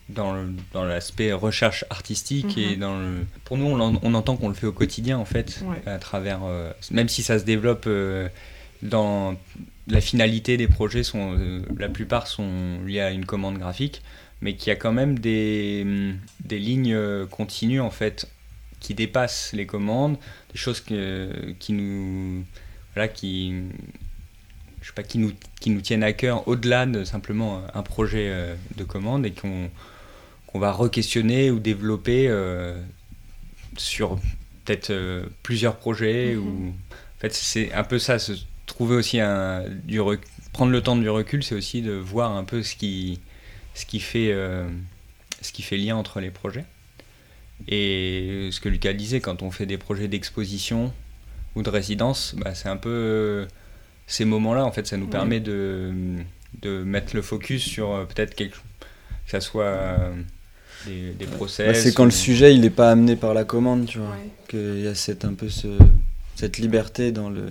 dans, dans l'aspect recherche artistique et mhm. dans le... pour nous on, on entend qu'on le fait au quotidien en fait à travers euh, même si ça se développe euh, dans la finalité des projets sont euh, la plupart sont liés à une commande graphique mais qu'il y a quand même des, des lignes continues en fait qui dépassent les commandes des choses que, qui nous voilà qui je sais pas qui nous qui nous tiennent à cœur au-delà de simplement un projet de commande et qu'on qu'on va re-questionner ou développer euh, sur peut-être euh, plusieurs projets. ou... Mhm. En fait, c'est un peu ça, se trouver aussi un, du prendre le temps du recul, c'est aussi de voir un peu ce qui, ce qui, fait, euh, ce qui fait lien entre les projets. Et ce que Lucas disait, quand on fait des projets d'exposition ou de résidence, bah, c'est un peu ces moments-là, en fait, ça nous permet de, de mettre le focus sur peut-être quelque que ça soit des, process. Bah, c'est quand le sujet il n'est pas amené par la commande, tu vois. Qu'il y a cette, un peu ce, cette liberté dans, le,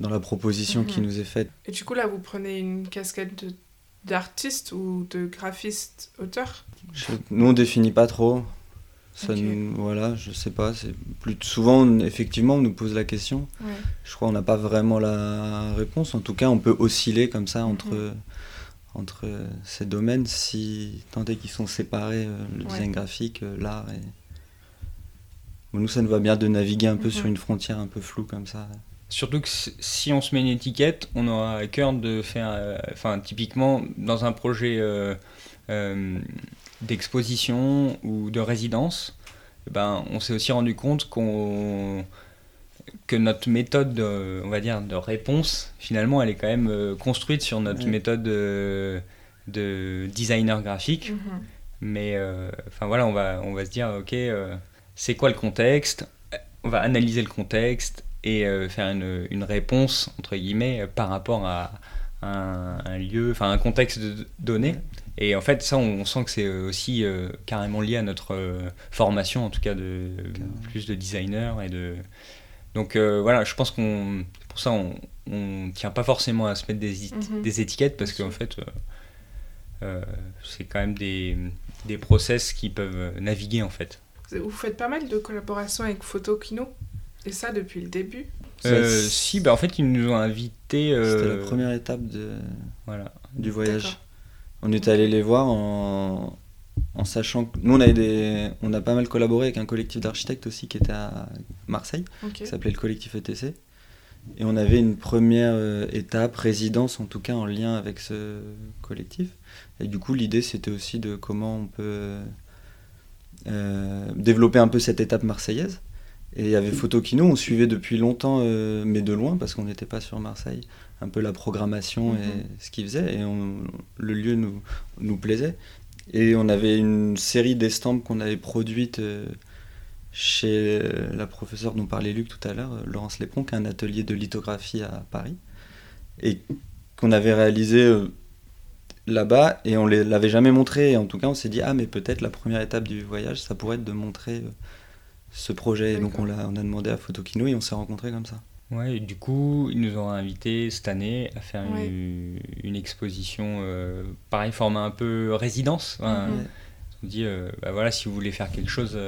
dans la proposition qui mhm. nous est faite. Et du coup, là, vous prenez une casquette d'artiste ou de graphiste auteur Nous, on définit pas trop. Ça voilà, je sais pas. C'est plus souvent, effectivement, on nous pose la question. Je crois qu'on n'a pas vraiment la réponse. En tout cas, on peut osciller comme ça entre. Mhm entre ces domaines, si tant est qu'ils sont séparés, euh, le design graphique, euh, l'art et... nous, ça nous va bien de naviguer un peu sur mhm. une frontière un peu floue comme ça. Surtout que si on se met une étiquette, on aura à cœur de faire, euh, enfin typiquement dans un projet d'exposition ou de résidence, ben, on s'est aussi rendu compte qu'on que notre méthode, de, on va dire, de réponse, finalement, elle est quand même euh, construite sur notre méthode de, designer graphique. Mhm. Mais, euh, voilà, on va, on va se dire, ok, euh, c'est quoi le contexte? On va analyser le contexte et faire une, une, réponse, entre guillemets, par rapport à un, lieu, enfin un contexte donné. Et en fait, ça, on, sent que c'est aussi carrément lié à notre formation, en tout cas, de plus de designers et de. Donc voilà, je pense qu'on. Pour ça, on, on tient pas forcément à se mettre des, mhm. des étiquettes parce qu'en fait, c'est quand même des, des process qui peuvent naviguer en fait. Vous faites pas mal de collaborations avec Photokino et ça depuis le début? Euh, Si, bah en fait ils nous ont invités. Euh, C'était la première étape de... voilà. du voyage. On est allé les voir en, en sachant que nous on, des... on a pas mal collaboré avec un collectif d'architectes aussi qui était à Marseille, qui s'appelait le collectif ETC. Et on avait une première euh, étape, résidence en tout cas en lien avec ce collectif. Et du coup l'idée c'était aussi de comment on peut euh, développer un peu cette étape marseillaise. Et il y avait Photokino, on suivait depuis longtemps, euh, mais de loin, parce qu'on n'était pas sur Marseille, un peu la programmation et mhm. ce qu'ils faisaient, et le lieu nous, nous plaisait. Et on avait une série d'estampes qu'on avait produites euh, chez la professeure dont parlait Luc tout à l'heure, Laurence Lépon, qui a un atelier de lithographie à Paris, et qu'on avait réalisé là-bas et on l'avait jamais montré. Et en tout cas, on s'est dit, ah, mais peut-être la première étape du voyage, ça pourrait être de montrer euh, ce projet. Et donc, on a, on a demandé à Photokino et on s'est rencontrés comme ça. Ouais, et du coup, ils nous ont invités cette année à faire une, exposition, euh, pareil, format un peu résidence. Hein. Mhm. On dit, euh, bah voilà, si vous voulez faire quelque chose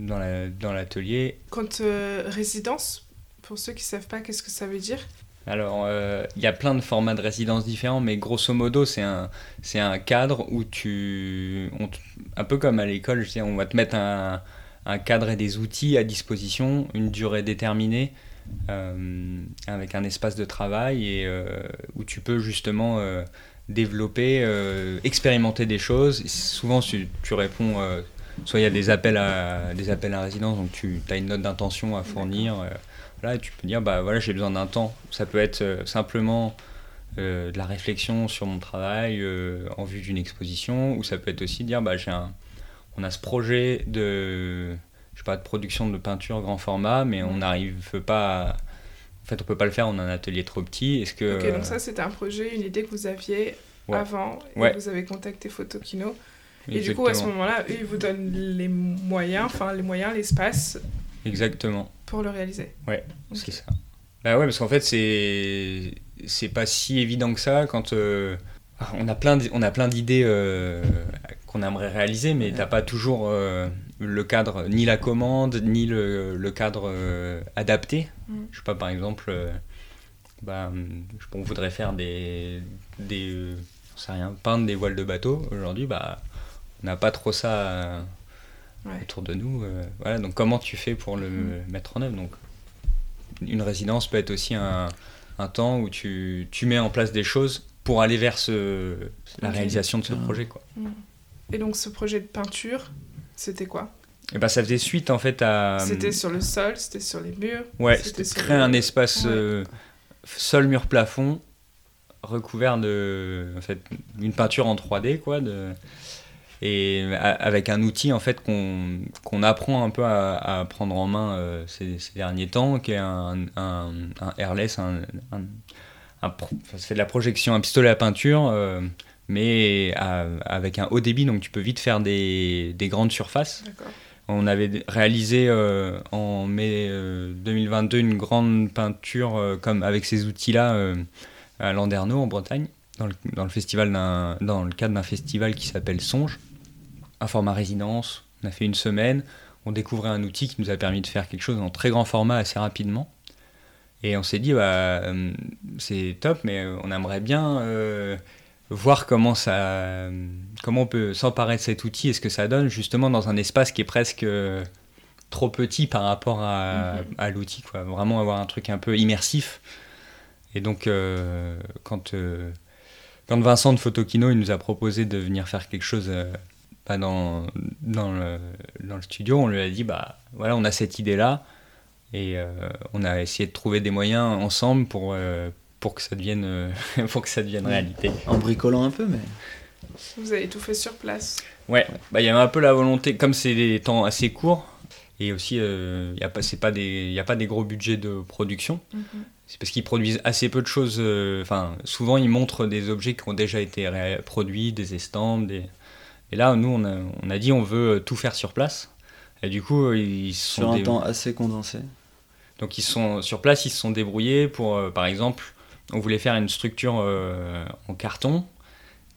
dans l'atelier. La, dans Quand résidence, pour ceux qui ne savent pas, qu'est-ce que ça veut dire? Alors, euh, il y a plein de formats de résidence différents, mais grosso modo, c'est un, c'est un cadre où tu. un peu comme à l'école, je on va te mettre un, un, cadre et des outils à disposition, une durée déterminée, euh, avec un espace de travail, et euh, où tu peux justement développer, expérimenter des choses. Souvent, tu, tu réponds. soit il y a des appels à, des appels à résidence, donc tu as une note d'intention à fournir Là, tu peux dire, bah voilà, j'ai besoin d'un temps. Ça peut être euh, simplement euh, de la réflexion sur mon travail euh, en vue d'une exposition, ou ça peut être aussi dire, bah j'ai un, on a ce projet de, je sais pas, de production de peinture grand format, mais on n'arrive pas à, en fait, on peut pas le faire, on a un atelier trop petit. Est-ce que Ok, donc ça c'était un projet, une idée que vous aviez avant, et vous avez contacté Photokino. Et du coup, à ce moment-là, eux, ils vous donnent les moyens, enfin les moyens, l'espace. Exactement pour le réaliser. Ouais, c'est ça. Bah ouais, parce qu'en fait, c'est c'est pas si évident que ça quand euh, on a plein d'idées euh, qu'on aimerait réaliser, mais t'as pas toujours euh, le cadre, ni la commande, ni le, le cadre adapté. Mm. Je sais pas, par exemple, bah, on voudrait faire des des sais rien, peindre des voiles de bateau. Aujourd'hui, bah, on n'a pas trop ça autour de nous. Euh, voilà, donc comment tu fais pour le mm. mettre en œuvre? Donc, Une résidence peut être aussi un, un temps où tu, tu, mets en place des choses pour aller vers ce, la réalisation de ce ah. projet. Quoi. Mm. Et donc ce projet de peinture, c'était quoi? Et eh ben, ça faisait suite en fait à. C'était sur le sol, c'était sur les murs. Ouais, c'était créer un espace euh, sol, mur, plafond, recouvert de. En fait, une peinture en 3D, quoi. De, et avec un outil en fait qu'on apprend un peu à, prendre en main euh, ces, derniers temps, qui est un, un, un airless, un, ça fait de la projection, un pistolet à peinture, euh, mais avec un haut débit, donc tu peux vite faire des, des grandes surfaces. On avait réalisé euh, en mai 2022 une grande peinture comme avec ces outils-là à Landerneau en Bretagne, dans le, dans le, festival dans le cadre d'un festival qui s'appelle Songe un format résidence. On a fait une semaine. On découvrait un outil qui nous a permis de faire quelque chose en très grand format assez rapidement. Et on s'est dit, bah, euh, c'est top, mais euh, on aimerait bien euh, voir comment, ça, comment on peut s'emparer de cet outil et ce que ça donne justement dans un espace qui est presque trop petit par rapport à, mhm. à l'outil. Quoi. Vraiment avoir un truc un peu immersif. Et donc, quand, quand Vincent de Photokino il nous a proposé de venir faire quelque chose pas dans, dans, le, dans, le, studio, on lui a dit bah voilà, on a cette idée-là et euh, on a essayé de trouver des moyens ensemble pour, euh, pour, que, ça devienne, euh, pour que ça devienne réalité. En bricolant un peu, mais. Vous avez tout fait sur place Ouais, bah il y avait un peu la volonté, comme c'est des temps assez courts, Et aussi, il n'y a, pas, pas des, a pas des gros budgets de production. Mhm. C'est parce qu'ils produisent assez peu de choses. Enfin, souvent, ils montrent des objets qui ont déjà été produits, des estampes. Des... Et là, nous, on a, on a dit on veut tout faire sur place. Et du coup, ils sont. Sur un temps assez condensé. Donc, ils sont sur place, ils se sont débrouillés pour, par exemple, on voulait faire une structure en carton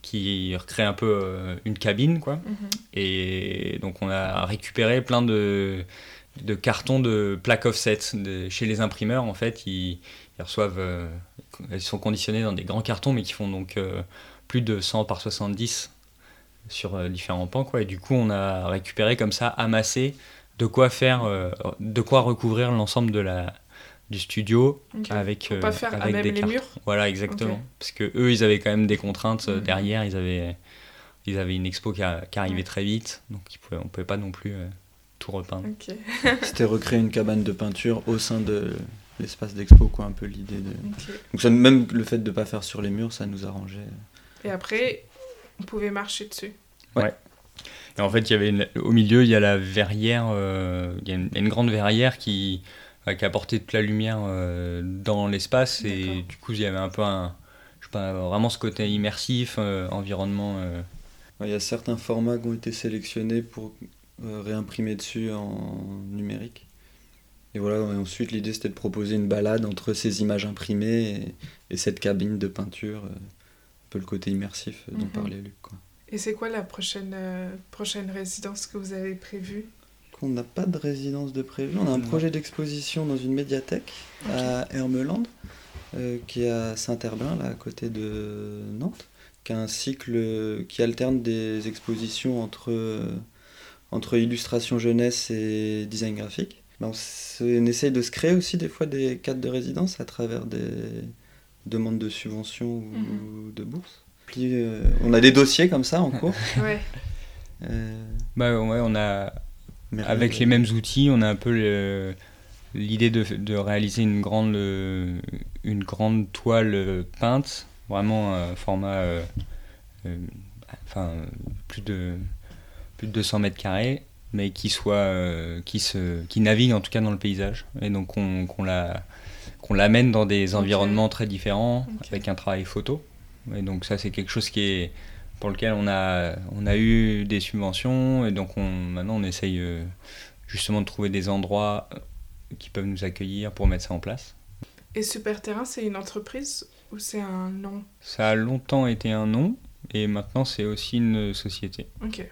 qui recrée un peu euh, une cabine, quoi. Mhm. Et donc on a récupéré plein de, de cartons de plaques offset chez les imprimeurs. En fait, ils, reçoivent, euh, ils sont conditionnés dans des grands cartons, mais qui font donc euh, plus de 100 par 70 sur différents pans, quoi. Et du coup, on a récupéré comme ça, amassé, de quoi faire, de quoi recouvrir l'ensemble de la du studio avec, pas euh, faire avec même des les murs Voilà, exactement. Parce que eux, ils avaient quand même des contraintes euh, mhm. derrière. Ils avaient, ils avaient une expo qui, arrivait très vite, donc ils pouvaient, on pouvait pas non plus euh, tout repeindre. C'était recréer une cabane de peinture au sein de l'espace d'expo, quoi, un peu l'idée de. Donc ça, même le fait de pas faire sur les murs, ça nous arrangeait. Et après, on pouvait marcher dessus. Ouais. Et en fait, il y avait au milieu, il y a la verrière, il y a une grande verrière qui qui apportait toute la lumière euh, dans l'espace et du coup il y avait un peu un, je sais pas, vraiment ce côté immersif, euh, environnement. Euh. Il y a certains formats qui ont été sélectionnés pour réimprimer dessus en numérique. Et voilà, ensuite l'idée c'était de proposer une balade entre ces images imprimées et, cette cabine de peinture, un peu le côté immersif dont mhm. parlait Luc. Quoi. Et c'est quoi la prochaine, prochaine résidence que vous avez prévue? On n'a pas de résidence de prévu. On a un projet d'exposition dans une médiathèque à Hermeland, euh, qui est à Saint-Herblain, là, à côté de Nantes, qui a un cycle qui alterne des expositions entre, euh, entre illustration jeunesse et design graphique. Ben, on, essaye de se créer aussi des fois des cadres de résidence à travers des demandes de subventions ou mhm. de bourses. Puis, euh, on a des dossiers comme ça en cours. ouais. Bah ouais, on a avec les mêmes outils, on a un peu l'idée de, réaliser une grande, une grande toile peinte, vraiment un format, euh, euh, enfin plus de plus de 200 mètres carrés, mais qui soit, euh, qui se, qui navigue en tout cas dans le paysage, et donc qu'on la qu'on l'amène dans des environnements très différents avec un travail photo. Et donc ça c'est quelque chose qui est pour lequel on a, on a eu des subventions et donc on, maintenant on essaye euh, justement de trouver des endroits euh, qui peuvent nous accueillir pour mettre ça en place. Et Super Terrain, c'est une entreprise ou c'est un nom? Ça a longtemps été un nom et maintenant c'est aussi une société. Ok.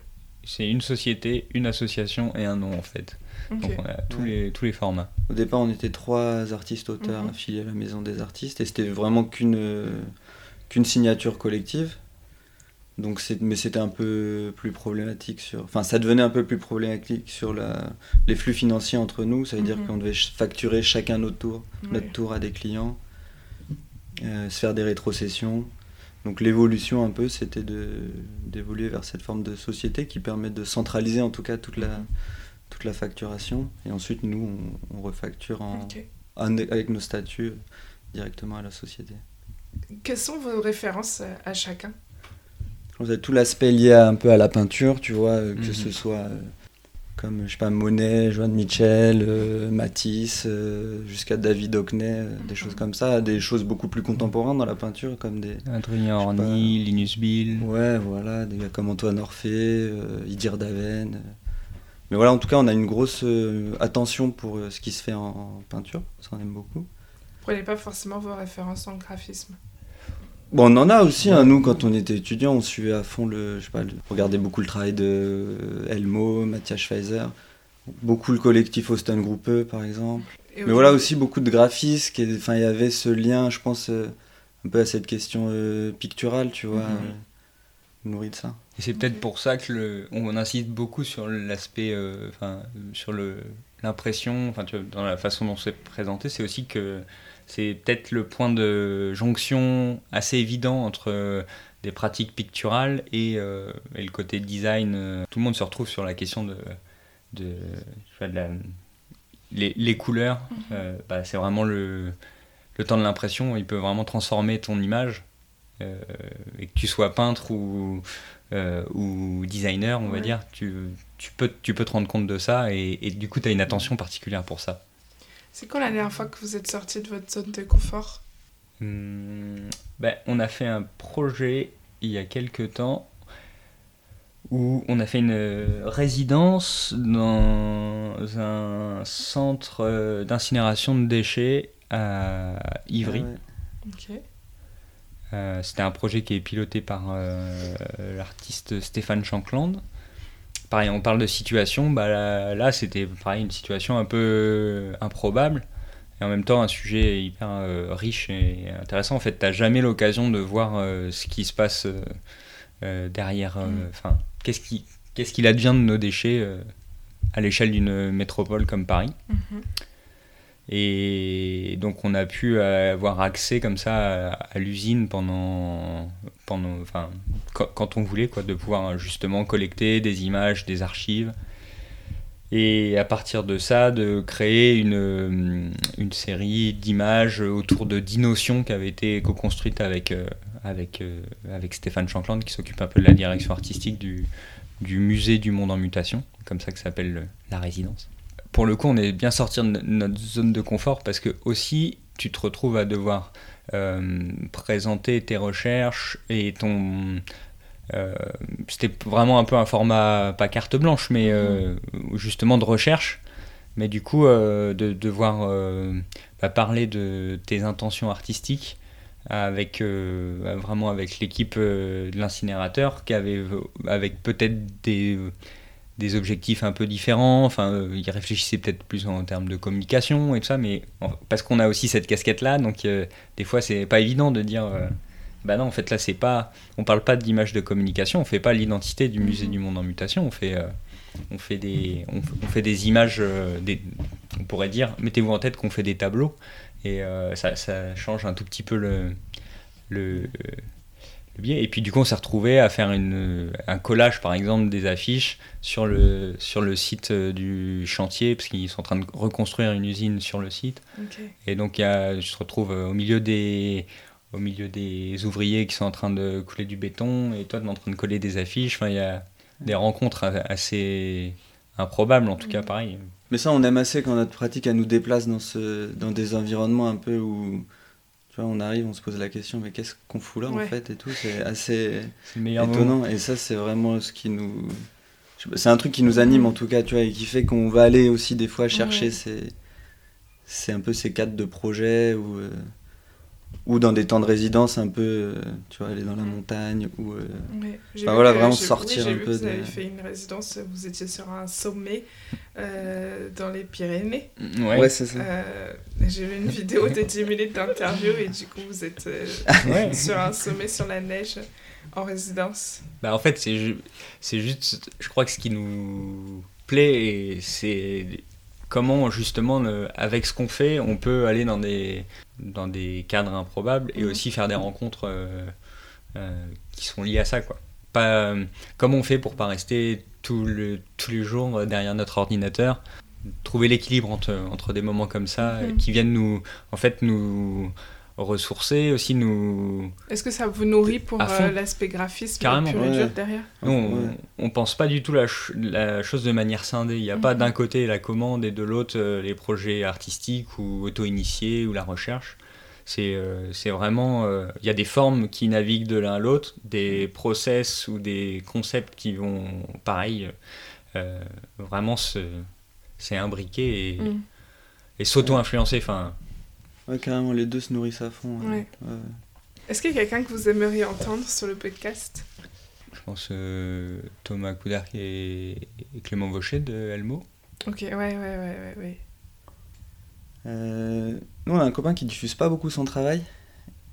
C'est une société, une association et un nom en fait. Donc on a tous, les, tous les formats. Au départ on était trois artistes auteurs mhm. affiliés à la Maison des Artistes et c'était vraiment qu'une qu'une signature collective. Donc mais c'était un peu plus problématique sur. Enfin, ça devenait un peu plus problématique sur la, les flux financiers entre nous. Ça veut dire mhm. qu'on devait facturer chacun notre tour, notre tour à des clients, euh, se faire des rétrocessions. Donc l'évolution un peu, c'était d'évoluer vers cette forme de société qui permet de centraliser en tout cas toute la, toute la facturation. Et ensuite, nous, on, refacture en, avec nos statuts directement à la société. Quelles sont vos références à chacun? Tout l'aspect lié un peu à la peinture, tu vois, euh, que ce mhm. soit euh, comme, je sais pas, Monet, Joan Mitchell, euh, Matisse, jusqu'à David Hockney, des choses comme ça, des choses beaucoup plus contemporaines dans la peinture, comme des... Adrien Orny, Linus Bill. Ouais, voilà, des gars comme Antoine Orphée, Idir Daven. Mais voilà, en tout cas, on a une grosse attention pour ce qui se fait en peinture, ça on aime beaucoup. Vous prenez pas forcément vos références en graphisme Bon, on en a aussi, hein. nous, quand on était étudiant, on suivait à fond le. Je sais pas, on regardait beaucoup le travail de Elmo, Mathias Schweizer, beaucoup le collectif Austin Groupe, par exemple. Mais voilà aussi beaucoup de graphistes, enfin, il y avait ce lien, je pense, euh, un peu à cette question euh, picturale, tu vois, mhm. euh, nourri de ça. Et c'est peut-être pour ça que le, on insiste beaucoup sur l'aspect, enfin, sur le l'impression, enfin, dans la façon dont c'est présenté, c'est aussi que c'est peut-être le point de jonction assez évident entre euh, des pratiques picturales et, euh, et le côté design. Euh. Tout le monde se retrouve sur la question de, de, la, les, les, couleurs. Mhm. bah, c'est vraiment le, le temps de l'impression. Il peut vraiment transformer ton image. et que tu sois peintre ou, ou designer, on va dire, tu, tu peux, tu peux te rendre compte de ça et, et du coup, tu as une attention particulière pour ça. C'est quand la dernière fois que vous êtes sorti de votre zone de confort Hum, ben, on a fait un projet il y a quelques temps où on a fait une euh, résidence dans un centre euh, d'incinération de déchets à Ivry. Ah ouais. Euh, C'était un projet qui est piloté par euh, l'artiste Stéphane Shankland. Pareil, on parle de situation, bah là, là, c'était pareil une situation un peu euh, improbable et en même temps un sujet hyper euh, riche et intéressant. En fait, t'as jamais l'occasion de voir euh, ce qui se passe euh, derrière. Mm. Enfin, qu'est-ce qui qu'est-ce qu'il advient de nos déchets à l'échelle d'une métropole comme Paris. Mhm. Et donc on a pu avoir accès comme ça à, l'usine pendant, pendant, enfin, quand, on voulait, quoi, de pouvoir justement collecter des images, des archives. Et à partir de ça, de créer une, une série d'images autour de dix notions qui avaient été co-construites avec, euh, avec, euh, avec Stéphane Shankland, qui s'occupe un peu de la direction artistique du, du musée du monde en mutation, comme ça que s'appelle la résidence pour le coup, on est bien sorti de no- notre zone de confort parce que aussi, tu te retrouves à devoir euh, présenter tes recherches et ton. euh, C'était vraiment un peu un format, pas carte blanche, mais euh, justement de recherche. Mais du coup, de devoir bah, parler de tes intentions artistiques avec euh, vraiment avec l'équipe de l'incinérateur qui avait avec peut-être des des objectifs un peu différents. Enfin, euh, ils réfléchissaient peut-être plus en termes de communication et tout ça, mais en- parce qu'on a aussi cette casquette-là, donc euh, des fois c'est pas évident de dire. euh, bah non, en fait là c'est pas, on parle pas d'image de communication, on fait pas l'identité du musée Mhm. du monde en mutation, on fait, euh, on fait des, on, fait des images, des, on pourrait dire, mettez-vous en tête qu'on fait des tableaux et ça, ça change un tout petit peu le, le, le biais. Et puis du coup, on s'est retrouvé à faire une, un collage, par exemple, des affiches sur le, sur le site euh, du chantier, parce qu'ils sont en train de reconstruire une usine sur le site. Et donc, il y a, je se retrouve euh, au milieu des au milieu des ouvriers qui sont en train de couler du béton et toi tu es en train de coller des affiches enfin il y a des rencontres a- assez improbables en tout cas Mhm. pareil Mais ça, on aime assez quand notre pratique, elle nous déplace dans, ce, dans des environnements un peu où, tu vois, on arrive, on se pose la question, mais qu'est-ce qu'on fout là, Ouais. en fait, et tout. C'est assez moment étonnant. Et ça, c'est vraiment ce qui nous... C'est un truc qui nous anime, en tout cas, tu vois, et qui fait qu'on va aller aussi, des fois, chercher Ouais. ces... C'est un peu ces cadres de projet ou... ou dans des temps de résidence un peu, euh, tu vois, aller dans la montagne ou... euh, Ouais. Enfin, vu voilà, que- vraiment sortir oui, j'ai un vu peu que Vous de- avez fait une résidence, vous étiez sur un sommet euh, dans les Pyrénées. ouais, Ouais, c'est ça. Euh, j'ai vu une vidéo de 10 minutes d'interview et du coup vous êtes euh, Ouais. sur un sommet sur la neige en résidence. Bah, en fait, c'est ju- c'est juste, je crois que ce qui nous plaît, c'est comment justement, le- avec ce qu'on fait, on peut aller dans des, dans des cadres improbables et Mhm. aussi faire des rencontres euh, euh, qui sont liées à ça. Quoi. Pas, euh, comment on fait pour pas rester tout le, tous les jours derrière notre ordinateur Trouver l'équilibre entre, entre des moments comme ça Mhm. qui viennent nous, en fait, nous ressourcer, aussi nous, Est-ce que ça vous nourrit pour euh, l'aspect graphisme Carrément. pur et Ouais. dur derrière Nous, on, Ouais. on pense pas du tout la, ch- la chose de manière scindée. Il n'y a pas Mhm. d'un côté la commande et de l'autre euh, les projets artistiques ou auto-initiés ou la recherche. C'est euh, c'est vraiment. euh, Il y a des formes qui naviguent de l'un à l'autre, des process ou des concepts qui vont, pareil, euh, vraiment se c'est imbriquer et, Mm. et s'auto-influencer. Enfin, Ouais, carrément, les deux se nourrissent à fond. Ouais. ouais. Ouais. Est-ce qu'il y a quelqu'un que vous aimeriez entendre sur le podcast? Je pense euh, Thomas Coudarc et, et Clément Vaucher de Elmo. Ok, ouais, ouais, ouais, ouais, ouais. Euh, nous, on a un copain qui diffuse pas beaucoup son travail,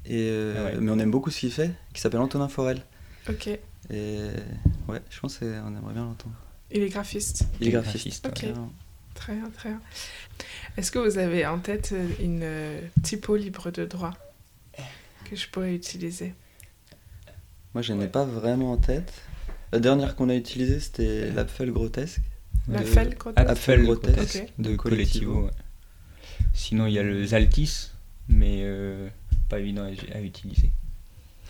et, euh, Ah ouais. mais on aime beaucoup ce qu'il fait, qui s'appelle Antonin Forel. Ok. Et ouais, je pense qu'on aimerait bien l'entendre. Il est graphiste. Il est graphiste, Ok. Très bien, très bien. Est-ce que vous avez en tête euh, une euh, typo libre de droit que je pourrais utiliser? Moi, je n'ai pas vraiment en tête. La dernière qu'on a utilisée, c'était l'Apfel Grotesque. La De- felle, quoi Apfel Apfel Grotesque de de Collectivo. Collectivo. ouais. Sinon, il y a le Zaltis, mais euh, pas évident à, à utiliser.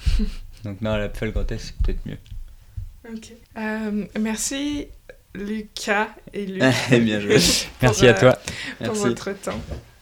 Donc, non, l'Apfel Grotesque, c'est peut-être mieux. Ok. Euh, merci Lucas et Luc. Bien joué. Merci à euh, toi. pour Merci. votre temps.